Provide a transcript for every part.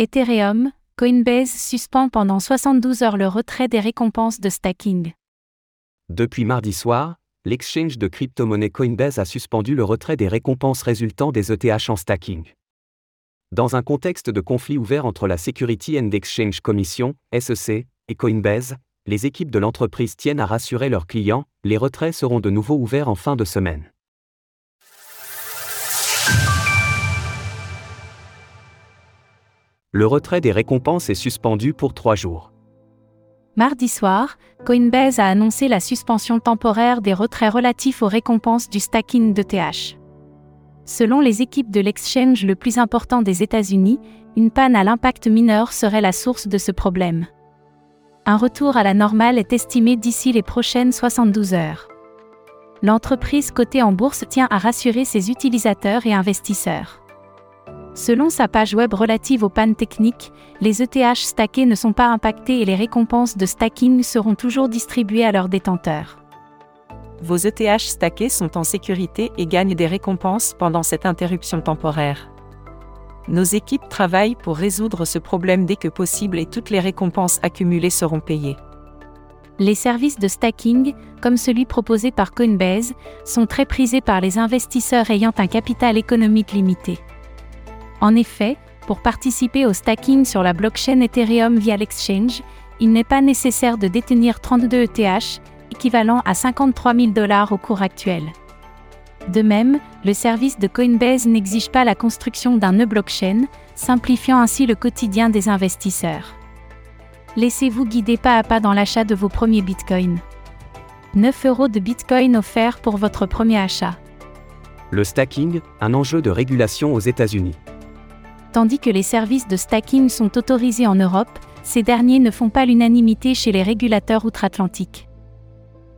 Ethereum, Coinbase suspend pendant 72 heures le retrait des récompenses de stacking. Depuis mardi soir, l'exchange de crypto-monnaie Coinbase a suspendu le retrait des récompenses résultant des ETH en stacking. Dans un contexte de conflit ouvert entre la Security and Exchange Commission, SEC, et Coinbase, les équipes de l'entreprise tiennent à rassurer leurs clients, les retraits seront de nouveau ouverts en fin de semaine. Le retrait des récompenses est suspendu pour trois jours. Mardi soir, Coinbase a annoncé la suspension temporaire des retraits relatifs aux récompenses du stacking d'ETH. Selon les équipes de l'exchange le plus important des États-Unis, une panne à l'impact mineur serait la source de ce problème. Un retour à la normale est estimé d'ici les prochaines 72 heures. L'entreprise cotée en bourse tient à rassurer ses utilisateurs et investisseurs. Selon sa page web relative aux pannes techniques, les ETH stackés ne sont pas impactés et les récompenses de stacking seront toujours distribuées à leurs détenteurs. Vos ETH stackés sont en sécurité et gagnent des récompenses pendant cette interruption temporaire. Nos équipes travaillent pour résoudre ce problème dès que possible et toutes les récompenses accumulées seront payées. Les services de stacking, comme celui proposé par Coinbase, sont très prisés par les investisseurs ayant un capital économique limité. En effet, pour participer au stacking sur la blockchain Ethereum via l'exchange, il n'est pas nécessaire de détenir 32 ETH, équivalent à 53 000 dollars au cours actuel. De même, le service de Coinbase n'exige pas la construction d'un nœud blockchain, simplifiant ainsi le quotidien des investisseurs. Laissez-vous guider pas à pas dans l'achat de vos premiers bitcoins. 9 euros de bitcoin offerts pour votre premier achat. Le stacking, un enjeu de régulation aux États-Unis. Tandis que les services de stacking sont autorisés en Europe, ces derniers ne font pas l'unanimité chez les régulateurs outre-Atlantique.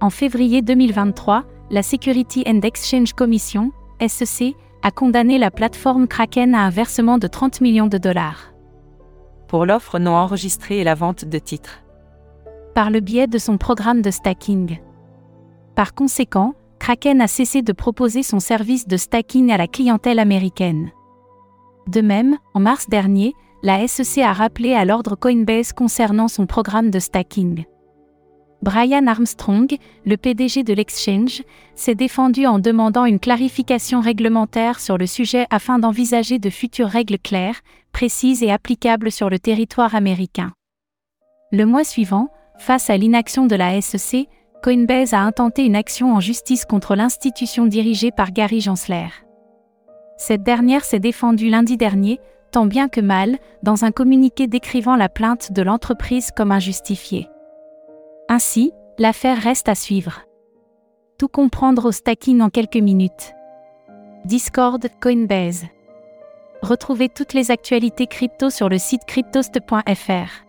En février 2023, la Security and Exchange Commission, SEC, a condamné la plateforme Kraken à un versement de 30 millions de dollars. Pour l'offre non enregistrée et la vente de titres. Par le biais de son programme de stacking. Par conséquent, Kraken a cessé de proposer son service de stacking à la clientèle américaine. De même, en mars dernier, la SEC a rappelé à l'ordre Coinbase concernant son programme de stacking. Brian Armstrong, le PDG de l'exchange, s'est défendu en demandant une clarification réglementaire sur le sujet afin d'envisager de futures règles claires, précises et applicables sur le territoire américain. Le mois suivant, face à l'inaction de la SEC, Coinbase a intenté une action en justice contre l'institution dirigée par Gary Gensler. Cette dernière s'est défendue lundi dernier, tant bien que mal, dans un communiqué décrivant la plainte de l'entreprise comme injustifiée. Ainsi, l'affaire reste à suivre. Tout comprendre au stacking en quelques minutes. Discord, Coinbase. Retrouvez toutes les actualités crypto sur le site cryptost.fr.